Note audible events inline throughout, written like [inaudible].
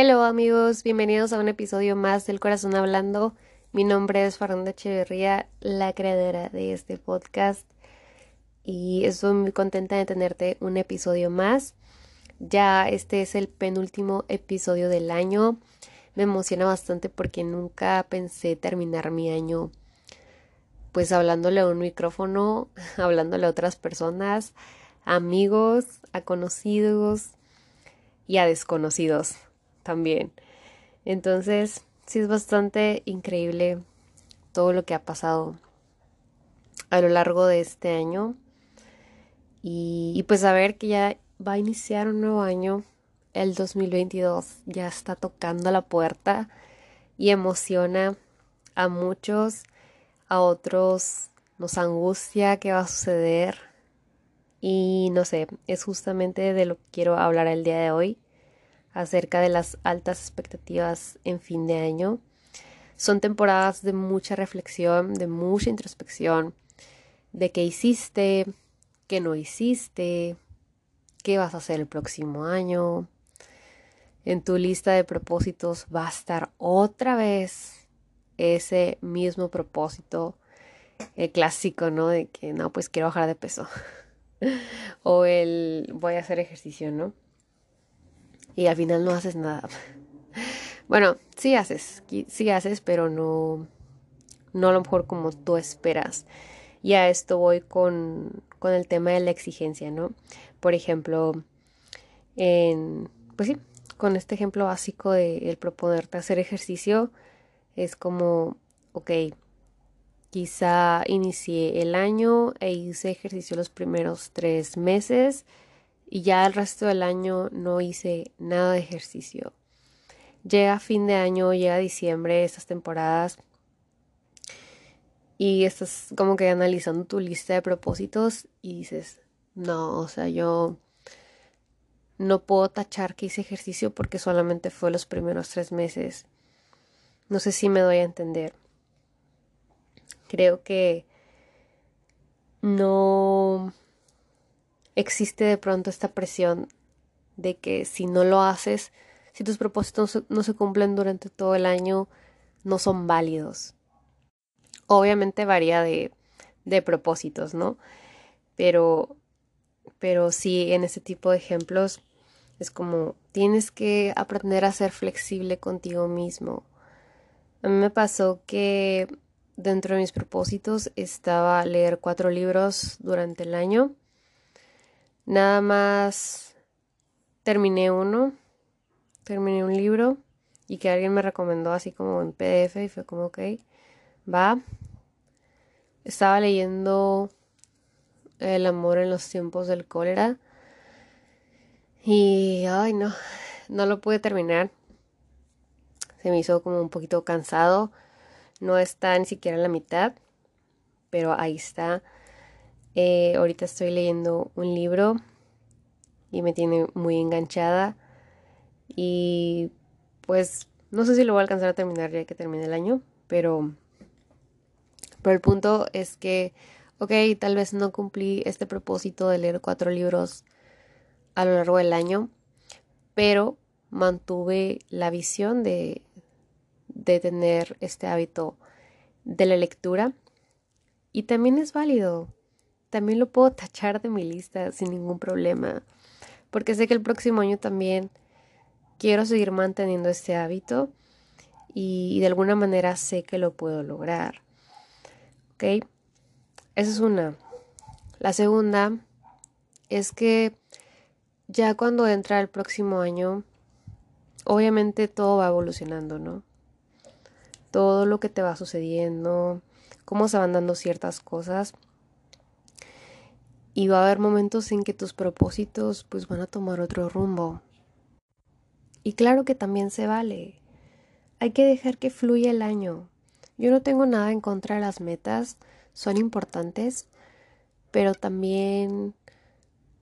Hello amigos, bienvenidos a un episodio más del Corazón Hablando. Mi nombre es Fernanda Echeverría, la creadora de este podcast y estoy muy contenta de tenerte un episodio más. Ya este es el penúltimo episodio del año. Me emociona bastante porque nunca pensé terminar mi año pues hablándole a un micrófono, [laughs] hablándole a otras personas, amigos, a conocidos y a desconocidos también. Entonces, sí es bastante increíble todo lo que ha pasado a lo largo de este año. Y, pues saber que ya va a iniciar un nuevo año, el 2022 ya está tocando la puerta y emociona a muchos, a otros nos angustia qué va a suceder. Y no sé, es justamente de lo que quiero hablar el día de hoy acerca de las altas expectativas en fin de año. Son temporadas de mucha reflexión, de mucha introspección, de qué hiciste, qué no hiciste, qué vas a hacer el próximo año. En tu lista de propósitos va a estar otra vez ese mismo propósito, el clásico, ¿no? De que no, pues quiero bajar de peso. [laughs] o el voy a hacer ejercicio, ¿no? Y al final no haces nada. [laughs] Bueno, sí haces, sí haces, pero no, no a lo mejor como tú esperas. Y a esto voy con, con el tema de la exigencia, ¿no? Por ejemplo, en, pues sí, con este ejemplo básico de el proponerte hacer ejercicio, es como, ok, quizá inicié el año e hice ejercicio los primeros tres meses y ya el resto del año no hice nada de ejercicio. Llega fin de año, llega diciembre, estas temporadas y estás como que analizando tu lista de propósitos y dices, no, o sea, yo no puedo tachar que hice ejercicio porque solamente fue los primeros tres meses. No sé si me doy a entender. Creo que no existe de pronto esta presión de que si no lo haces, si tus propósitos no se, cumplen durante todo el año, no son válidos. Obviamente varía de, de propósitos, ¿no? Pero, pero sí, en ese tipo de ejemplos es como tienes que aprender a ser flexible contigo mismo. A mí me pasó que dentro de mis propósitos estaba leer cuatro libros durante el año Nada más terminé uno, terminé un libro y que alguien me recomendó así como en PDF y fue como, ok, va. Estaba leyendo El amor en los tiempos del cólera y, ay, no, no lo pude terminar. Se me hizo como un poquito cansado. No está ni siquiera en la mitad, pero ahí está. Eh, ahorita estoy leyendo un libro y me tiene muy enganchada. Y pues no sé si lo voy a alcanzar a terminar ya que termine el año, pero, pero el punto es que, ok, tal vez no cumplí este propósito de leer cuatro libros a lo largo del año, pero mantuve la visión de, de tener este hábito de la lectura y también es válido también lo puedo tachar de mi lista sin ningún problema, porque sé que el próximo año también quiero seguir manteniendo este hábito y de alguna manera sé que lo puedo lograr. ¿Ok? Esa es una. La segunda es que ya cuando entra el próximo año, obviamente todo va evolucionando, ¿no? Todo lo que te va sucediendo, cómo se van dando ciertas cosas y va a haber momentos en que tus propósitos pues van a tomar otro rumbo. Y claro que también se vale. Hay que dejar que fluya el año. Yo no tengo nada en contra de las metas, son importantes, pero también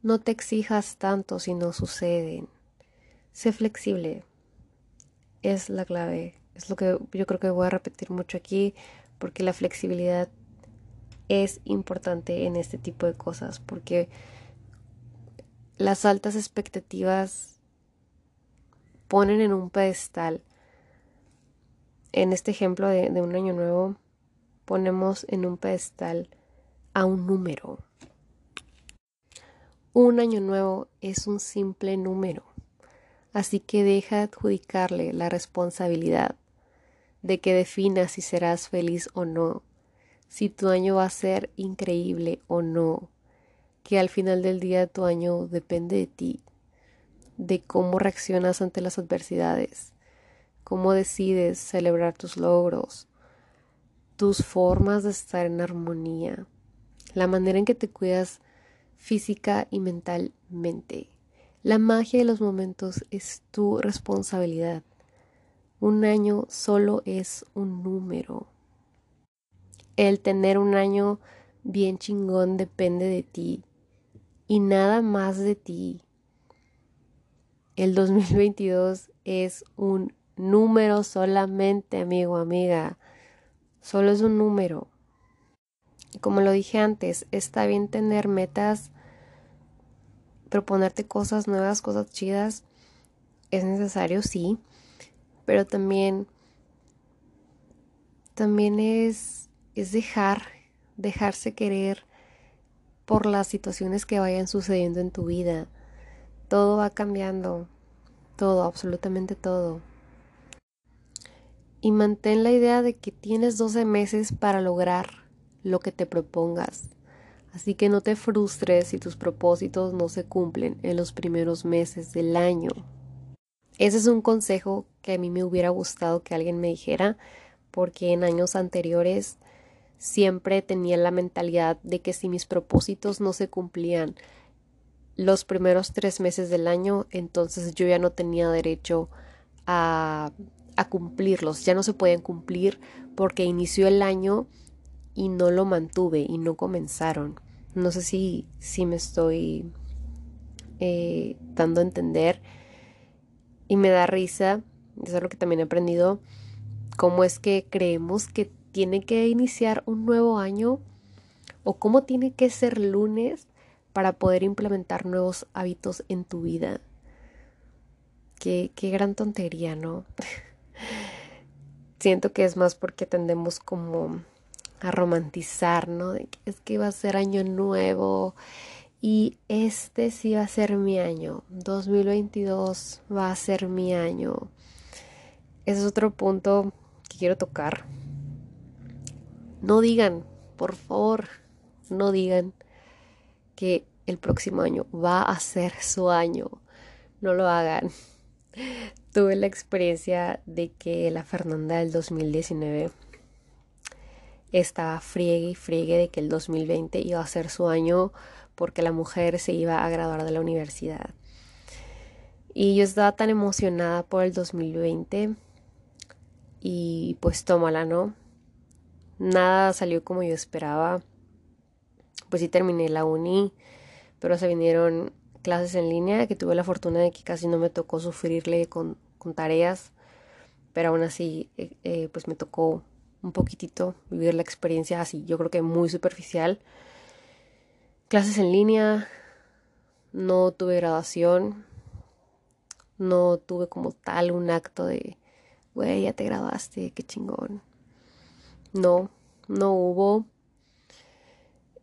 no te exijas tanto si no suceden. Sé flexible. Es la clave. Es lo que yo creo que voy a repetir mucho aquí porque la flexibilidad es importante en este tipo de cosas porque las altas expectativas ponen en un pedestal. En este ejemplo de, un año nuevo, ponemos en un pedestal a un número. Un año nuevo es un simple número, así que deja adjudicarle la responsabilidad de que definas si serás feliz o no, si tu año va a ser increíble o no, que al final del día tu año depende de ti, de cómo reaccionas ante las adversidades, cómo decides celebrar tus logros, tus formas de estar en armonía, la manera en que te cuidas física y mentalmente. La magia de los momentos es tu responsabilidad. Un año solo es un número. El tener un año bien chingón depende de ti y nada más de ti. El 2022 es un número solamente, amigo, amiga. Solo es un número. Como lo dije antes, está bien tener metas, proponerte cosas nuevas, cosas chidas. Es necesario, sí. Pero también, también es, es dejar, dejarse querer por las situaciones que vayan sucediendo en tu vida todo va cambiando, todo, absolutamente todo. Y mantén la idea de que tienes 12 meses para lograr lo que te propongas. Así que no te frustres si tus propósitos no se cumplen en los primeros meses del año. Ese es un consejo que a mí me hubiera gustado que alguien me dijera, porque en años anteriores siempre tenía la mentalidad de que si mis propósitos no se cumplían los primeros tres meses del año, entonces yo ya no tenía derecho a, a cumplirlos, ya no se pueden cumplir porque inició el año y no lo mantuve y no comenzaron. No sé si, si me estoy eh, dando a entender y me da risa, eso es lo que también he aprendido, cómo es que creemos que tiene que iniciar un nuevo año o cómo tiene que ser lunes para poder implementar nuevos hábitos en tu vida. Qué, qué gran tontería, ¿no? [laughs] Siento que es más porque tendemos como a romantizar, ¿no? es que va a ser año nuevo y este sí va a ser mi año. 2022 va a ser mi año. Ese es otro punto que quiero tocar. No digan, por favor, no digan que el próximo año va a ser su año. No lo hagan. [laughs] Tuve la experiencia de que la Fernanda del 2019 estaba friegue y friegue de que el 2020 iba a ser su año porque la mujer se iba a graduar de la universidad. Y yo estaba tan emocionada por el 2020 y pues tómala, ¿no? Nada salió como yo esperaba pues sí terminé la uni, pero se vinieron clases en línea que tuve la fortuna de que casi no me tocó sufrirle con, tareas, pero aún así eh, eh, pues me tocó un poquitito vivir la experiencia así, yo creo que muy superficial. Clases en línea, no tuve graduación, no tuve como tal un acto de, güey, ya te graduaste, qué chingón. No, no hubo.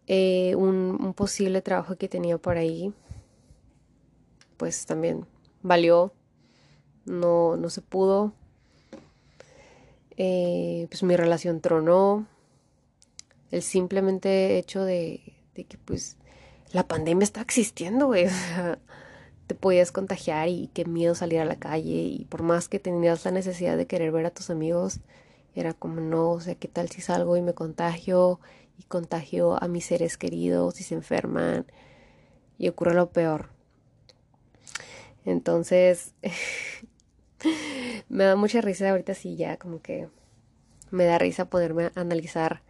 Eh, un, posible trabajo que tenía por ahí, pues también valió, no, no se pudo. Eh, pues mi relación tronó. El simplemente hecho de, que pues la pandemia está existiendo, güey. [laughs] te podías contagiar y qué miedo salir a la calle y por más que tenías la necesidad de querer ver a tus amigos, era como no, o sea, ¿qué tal si salgo y me contagio y contagio a mis seres queridos y se enferman y ocurre lo peor. Entonces, [laughs] me da mucha risa ahorita sí ya como que me da risa poderme analizar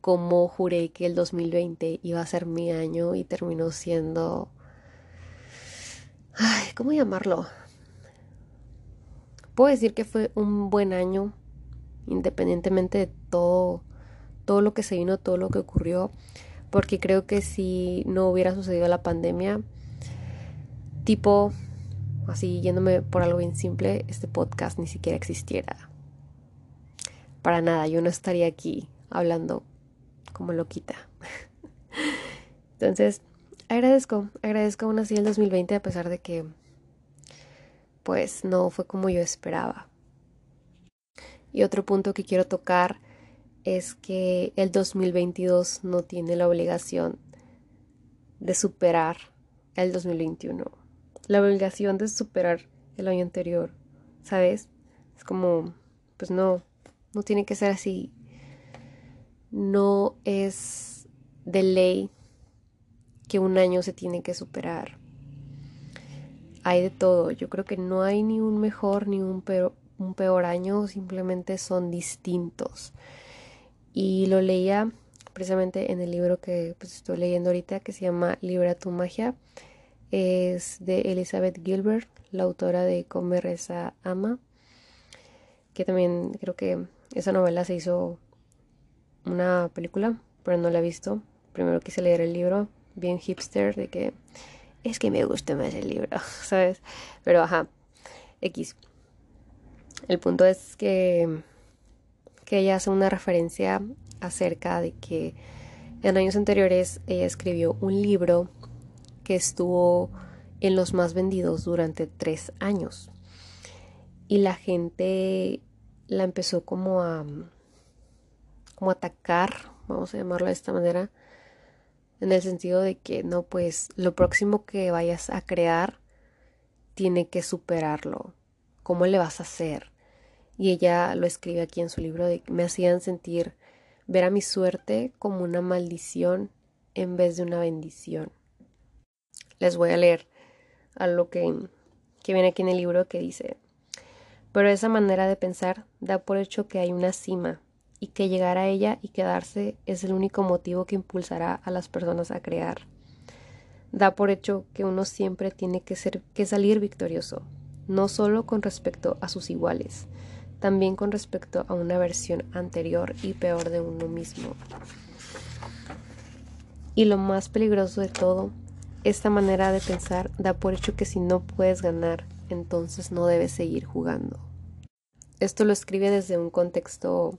cómo juré que el 2020 iba a ser mi año y terminó siendo... Ay, ¿cómo llamarlo? Puedo decir que fue un buen año, independientemente de todo todo lo que se vino, todo lo que ocurrió, porque creo que si no hubiera sucedido la pandemia, tipo así yéndome por algo bien simple, este podcast ni siquiera existiera. Para nada, yo no estaría aquí hablando como loquita. [laughs] Entonces, agradezco, agradezco aún así el 2020 a pesar de que pues no fue como yo esperaba. Y otro punto que quiero tocar es que el 2022 no tiene la obligación de superar el 2021. La obligación de superar el año anterior, ¿sabes? Es como, pues no, no tiene que ser así. No es de ley que un año se tiene que superar. Hay de todo. Yo creo que no hay ni un mejor ni un peor, un peor año, simplemente son distintos. Y lo leía precisamente en el libro que pues, estoy leyendo ahorita, que se llama Libra tu magia. Es de Elizabeth Gilbert, la autora de Come, Reza, Ama. Que también creo que esa novela se hizo una película, pero no la he visto. Primero quise leer el libro, bien hipster, de que es que me gusta más el libro, [laughs] ¿sabes? Pero ajá, X. El punto es que, que ella hace una referencia acerca de que en años anteriores ella escribió un libro que estuvo en los más vendidos durante tres años. Y la gente la empezó como a como atacar, vamos a llamarlo de esta manera, en el sentido de que no, pues lo próximo que vayas a crear tiene que superarlo. ¿Cómo le vas a hacer? Y ella lo escribe aquí en su libro me hacían sentir ver a mi suerte como una maldición en vez de una bendición. Les voy a leer algo que, que viene aquí en el libro que dice, pero esa manera de pensar da por hecho que hay una cima y que llegar a ella y quedarse es el único motivo que impulsará a las personas a crear. Da por hecho que uno siempre tiene que, ser, que salir victorioso, no solo con respecto a sus iguales, también con respecto a una versión anterior y peor de uno mismo. Y lo más peligroso de todo, esta manera de pensar da por hecho que si no puedes ganar, entonces no debes seguir jugando. Esto lo escribe desde un contexto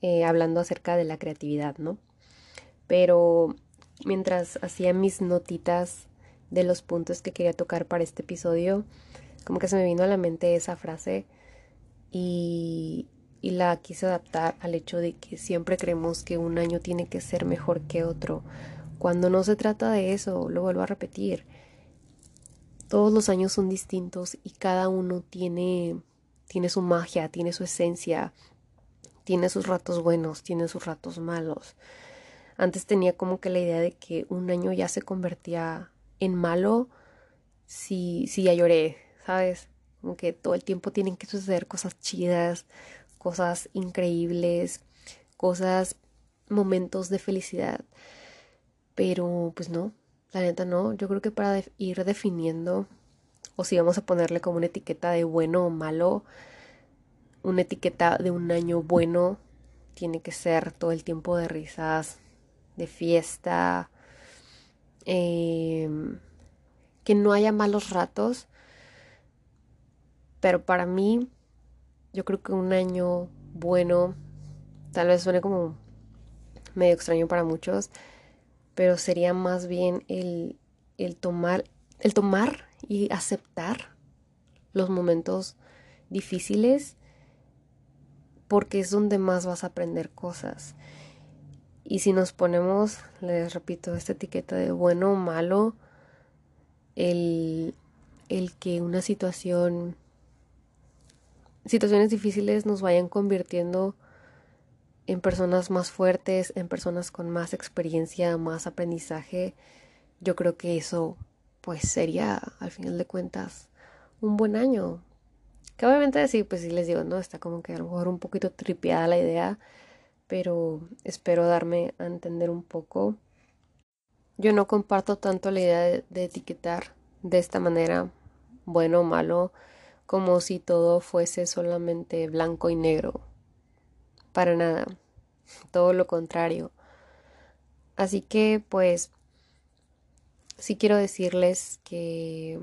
eh, hablando acerca de la creatividad, ¿no? Pero mientras hacía mis notitas de los puntos que quería tocar para este episodio, como que se me vino a la mente esa frase y, la quise adaptar al hecho de que siempre creemos que un año tiene que ser mejor que otro. Cuando no se trata de eso, lo vuelvo a repetir. Todos los años son distintos y cada uno tiene, tiene su magia, tiene su esencia, tiene sus ratos buenos, tiene sus ratos malos. Antes tenía como que la idea de que un año ya se convertía en malo si, si ya lloré, ¿sabes? Como que todo el tiempo tienen que suceder cosas chidas, cosas increíbles, cosas, momentos de felicidad. Pero pues no, la neta no. Yo creo que para ir definiendo, o si vamos a ponerle como una etiqueta de bueno o malo, una etiqueta de un año bueno tiene que ser todo el tiempo de risas, de fiesta, em, que no haya malos ratos, pero para mí, yo creo que un año bueno, tal vez suene como medio extraño para muchos, pero sería más bien el, el tomar, el tomar y aceptar los momentos difíciles porque es donde más vas a aprender cosas. Y si nos ponemos, les repito, esta etiqueta de bueno o malo, el, el que una situación situaciones difíciles nos vayan convirtiendo en personas más fuertes, en personas con más experiencia, más aprendizaje, yo creo que eso pues sería al final de cuentas un buen año. Que obviamente sí, pues sí les digo, ¿no? Está como que a lo mejor un poquito tripiada la idea, pero espero darme a entender un poco. Yo no comparto tanto la idea de, de etiquetar de esta manera, bueno o malo, como si todo fuese solamente blanco y negro. Para nada, todo lo contrario. Así que pues sí quiero decirles que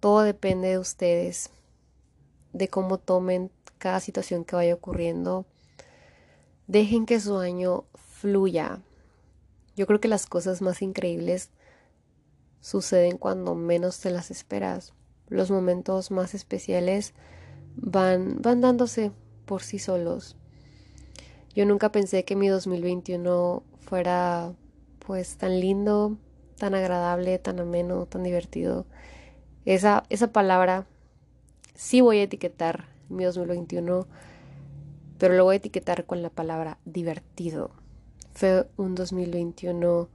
todo depende de ustedes, de cómo tomen cada situación que vaya ocurriendo. Dejen que su año fluya. Yo creo que las cosas más increíbles suceden cuando menos te las esperas. Los momentos más especiales van, van dándose por sí solos. Yo nunca pensé que mi 2021 fuera pues tan lindo, tan agradable, tan ameno, tan divertido. Esa, esa palabra sí voy a etiquetar mi 2021, pero lo voy a etiquetar con la palabra divertido. Fue un 2021,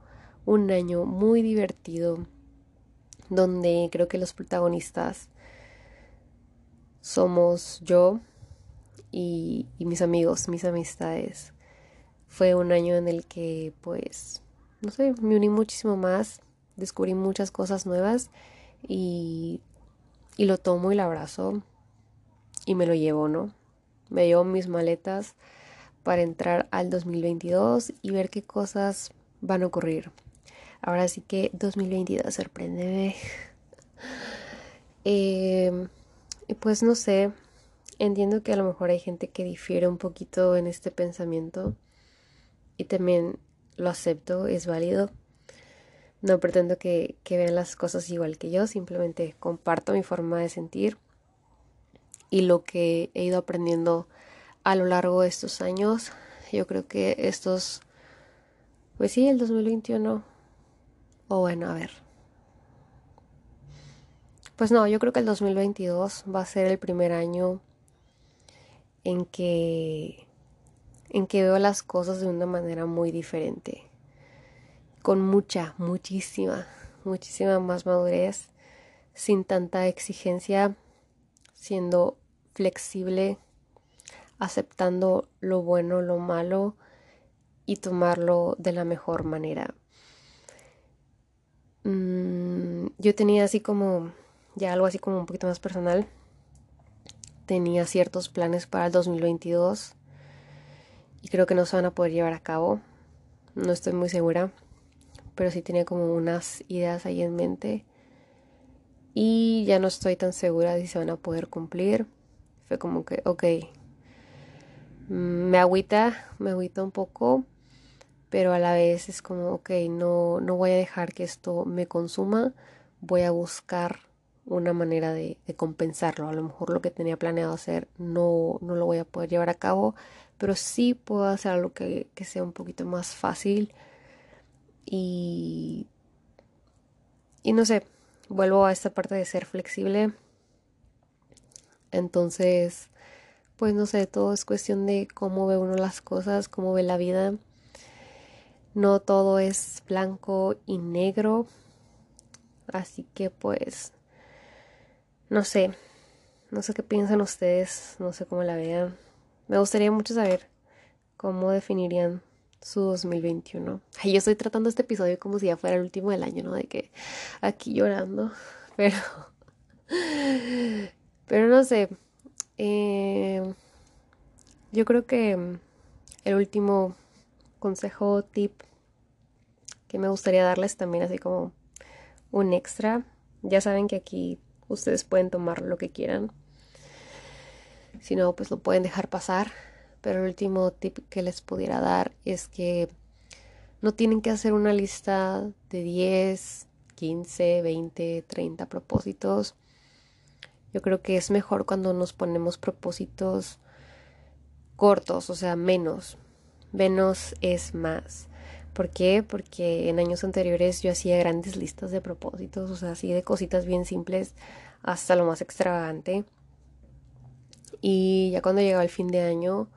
un año muy divertido, donde creo que los protagonistas somos yo y, mis amigos, mis amistades. Fue un año en el que pues no sé, me uní muchísimo más, descubrí muchas cosas nuevas y, y lo tomo y lo abrazo y me lo llevo, ¿no? Me llevo mis maletas para entrar al 2022 y ver qué cosas van a ocurrir. Ahora sí que 2022, sorpréndeme. eh, pues no sé, entiendo que a lo mejor hay gente que difiere un poquito en este pensamiento y también lo acepto, es válido. No pretendo que, vean las cosas igual que yo, simplemente comparto mi forma de sentir y lo que he ido aprendiendo a lo largo de estos años. Yo creo que estos, pues sí, el 2021, o bueno, a ver. Pues no, yo creo que el 2022 va a ser el primer año en que en que veo las cosas de una manera muy diferente, con mucha, muchísima, muchísima más madurez, sin tanta exigencia, siendo flexible, aceptando lo bueno, lo malo y tomarlo de la mejor manera. Mm, yo tenía así como, ya algo así como un poquito más personal, tenía ciertos planes para el 2022 y creo que no se van a poder llevar a cabo. No estoy muy segura, pero sí tenía como unas ideas ahí en mente y ya no estoy tan segura de si se van a poder cumplir. Fue como que, ok, mm, me agüita, me agüita un poco, pero a la vez es como, ok, no, no voy a dejar que esto me consuma, voy a buscar una manera de, de, compensarlo. A lo mejor lo que tenía planeado hacer no, no lo voy a poder llevar a cabo, pero sí puedo hacer algo que, que sea un poquito más fácil y, y no sé, vuelvo a esta parte de ser flexible. Entonces, pues no sé, todo es cuestión de cómo ve uno las cosas, cómo ve la vida. No todo es blanco y negro. Así que pues, no sé, no sé qué piensan ustedes, no sé cómo la vean. Me gustaría mucho saber cómo definirían su 2021. Ay, yo estoy tratando este episodio como si ya fuera el último del año, ¿no? De que aquí llorando, [laughs] pero... Pero no sé. Eh, yo creo que el último consejo, tip que me gustaría darles también así como un extra. Ya saben que aquí ustedes pueden tomar lo que quieran. Si no, pues lo pueden dejar pasar. Pero el último tip que les pudiera dar es que no tienen que hacer una lista de 10, 15, 20, 30 propósitos. Yo creo que es mejor cuando nos ponemos propósitos cortos, o sea, menos. Menos es más. ¿Por qué? Porque en años anteriores yo hacía grandes listas de propósitos, o sea, así de cositas bien simples hasta lo más extravagante. Y ya cuando llegaba el fin de año,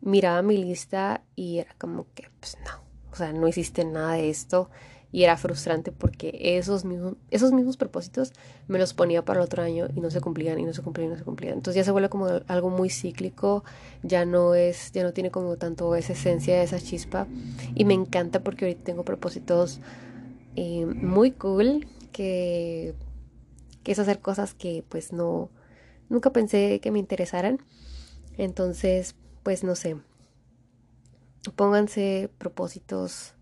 miraba mi lista y era como que, pues no, o sea, no hiciste nada de esto. Y era frustrante porque esos mismos, esos mismos propósitos me los ponía para el otro año y no se cumplían y no se cumplían y no se cumplían. Entonces ya se vuelve como algo muy cíclico, ya no es, ya no tiene como tanto esa esencia, esa chispa. Y me encanta porque ahorita tengo propósitos eh, muy cool que, que es hacer cosas que pues no, nunca pensé que me interesaran. Entonces, pues no sé, pónganse propósitos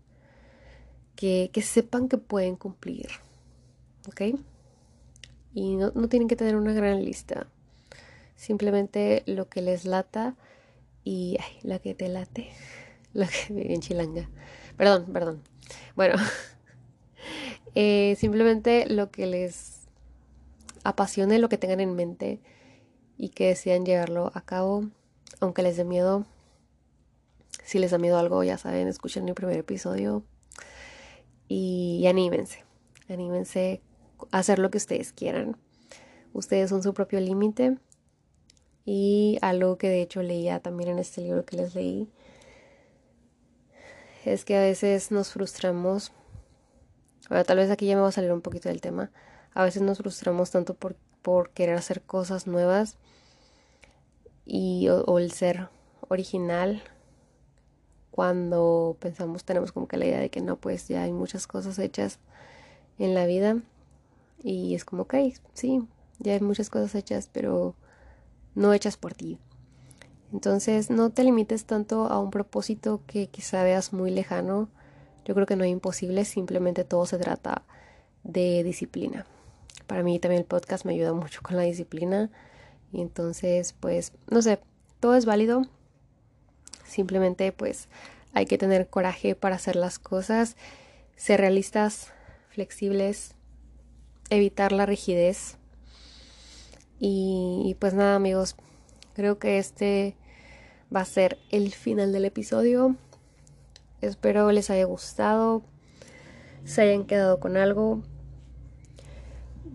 que, sepan que pueden cumplir. ¿Ok? Y no, tienen que tener una gran lista. Simplemente lo que les lata y ay, la que te late. [laughs] La que [laughs] bien chilanga. Perdón, perdón. Bueno, [laughs] eh, simplemente lo que les apasione, lo que tengan en mente y que desean llevarlo a cabo, aunque les dé miedo. Si les da miedo algo, ya saben, escuchen mi primer episodio y, anímense. Anímense a hacer lo que ustedes quieran. Ustedes son su propio límite. Y algo que de hecho leía también en este libro que les leí es que a veces nos frustramos. Bueno, tal vez aquí ya me va a salir un poquito del tema. A veces nos frustramos tanto por, por querer hacer cosas nuevas y o, el ser original cuando pensamos tenemos como que la idea de que no pues ya hay muchas cosas hechas en la vida. Y es como ok sí ya hay muchas cosas hechas pero no hechas por ti. Entonces no te limites tanto a un propósito que quizá veas muy lejano. Yo creo que no hay imposible simplemente todo se trata de disciplina. Para mí también el podcast me ayuda mucho con la disciplina. Y entonces, pues, no sé, todo es válido. Simplemente, pues, hay que tener coraje para hacer las cosas, ser realistas, flexibles, evitar la rigidez. Y, pues nada, amigos, creo que este va a ser el final del episodio. Espero les haya gustado, se hayan quedado con algo.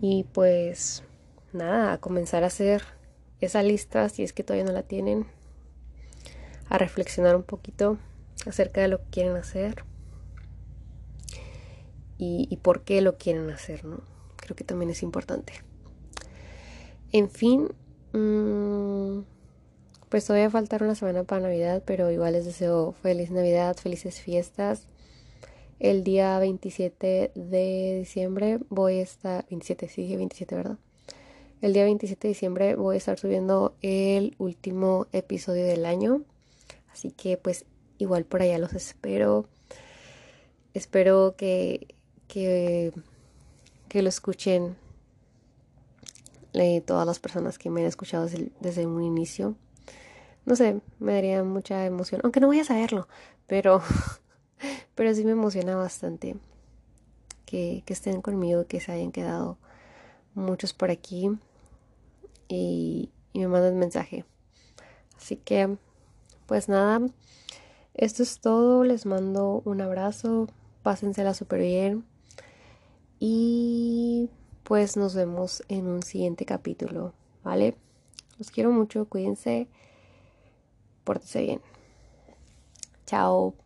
Y pues nada, comenzar a hacer esa lista, si es que todavía no la tienen, a reflexionar un poquito acerca de lo que quieren hacer y, por qué lo quieren hacer, ¿no? Creo que también es importante. En fin, mm, pues todavía faltar una semana para Navidad, pero igual les deseo feliz Navidad, felices fiestas. El día 27 de diciembre voy a estar, 27, sí, 27, ¿verdad? El día 27 de diciembre voy a estar subiendo el último episodio del año. Así que pues igual por allá los espero. Espero que, que, lo escuchen eh, todas las personas que me han escuchado desde, un inicio. No sé, me daría mucha emoción. Aunque no voy a saberlo. Pero, [laughs] pero sí me emociona bastante que, que estén conmigo, que se hayan quedado muchos por aquí y, me mandan mensaje. Así que, pues nada, esto es todo. Les mando un abrazo. Pásensela súper bien. Y pues nos vemos en un siguiente capítulo, ¿vale? Los quiero mucho, cuídense, pórtense bien. Chao.